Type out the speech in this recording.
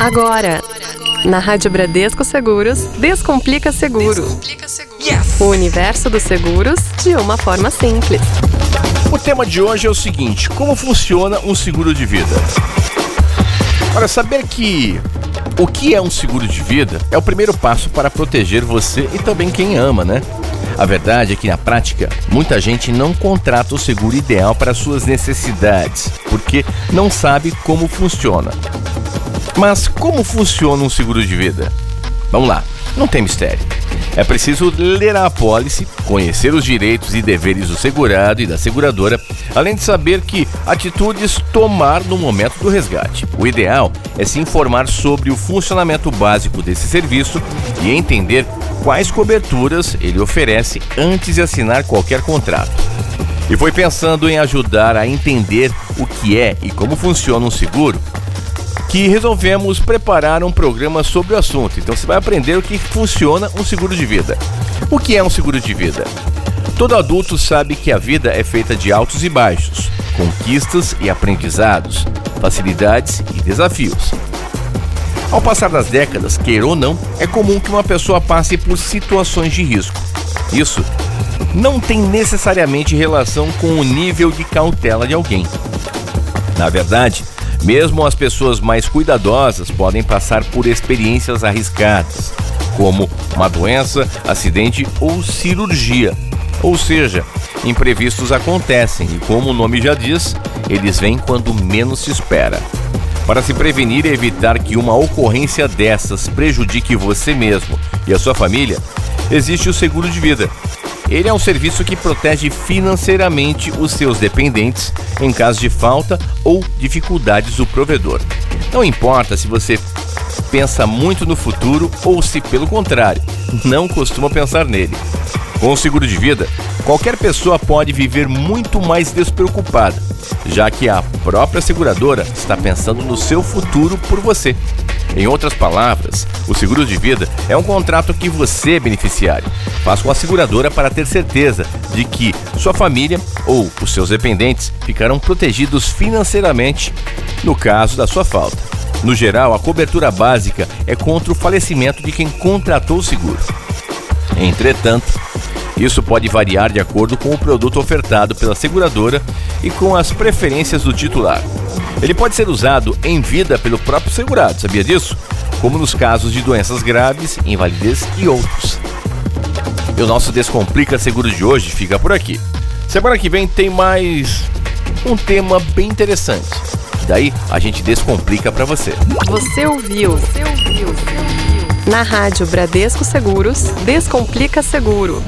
Agora, na Rádio Bradesco Seguros, Descomplica Seguro. O universo dos seguros de uma forma simples. O tema de hoje é o seguinte: como funciona um seguro de vida? Para saber que o que é um seguro de vida é o primeiro passo para proteger você e também quem ama, né? A verdade é que na prática, muita gente não contrata o seguro ideal para suas necessidades, porque não sabe como funciona. Mas como funciona um seguro de vida? Vamos lá, não tem mistério. É preciso ler a apólice, conhecer os direitos e deveres do segurado e da seguradora, além de saber que atitudes tomar no momento do resgate. O ideal é se informar sobre o funcionamento básico desse serviço e entender quais coberturas ele oferece antes de assinar qualquer contrato. E foi pensando em ajudar a entender o que é e como funciona um seguro que resolvemos preparar um programa sobre o assunto. Então você vai aprender o que funciona um seguro de vida. O que é um seguro de vida? Todo adulto sabe que a vida é feita de altos e baixos, conquistas e aprendizados, facilidades e desafios. Ao passar das décadas, queira ou não, é comum que uma pessoa passe por situações de risco. Isso não tem necessariamente relação com o nível de cautela de alguém. Na verdade, mesmo as pessoas mais cuidadosas podem passar por experiências arriscadas, como uma doença, acidente ou cirurgia. Ou seja, imprevistos acontecem e, como o nome já diz, eles vêm quando menos se espera. Para se prevenir e evitar que uma ocorrência dessas prejudique você mesmo e a sua família, existe o seguro de vida, ele é um serviço que protege financeiramente os seus dependentes em caso de falta ou dificuldades do provedor. Não importa se você pensa muito no futuro ou se, pelo contrário, não costuma pensar nele. Com o seguro de vida, qualquer pessoa pode viver muito mais despreocupada, já que a própria seguradora está pensando no seu futuro por você. Em outras palavras, o seguro de vida é um contrato que você é beneficiário. Faz com a seguradora para ter certeza de que sua família ou os seus dependentes ficarão protegidos financeiramente no caso da sua falta. No geral, a cobertura básica é contra o falecimento de quem contratou o seguro. Entretanto, isso pode variar de acordo com o produto ofertado pela seguradora e com as preferências do titular. Ele pode ser usado em vida pelo próprio segurado, sabia disso? Como nos casos de doenças graves, invalidez e outros. E o nosso Descomplica Seguro de hoje fica por aqui. Semana que vem tem mais um tema bem interessante. Daí a gente descomplica para você. Você ouviu? Você ouviu? Na Rádio Bradesco Seguros, Descomplica Seguro.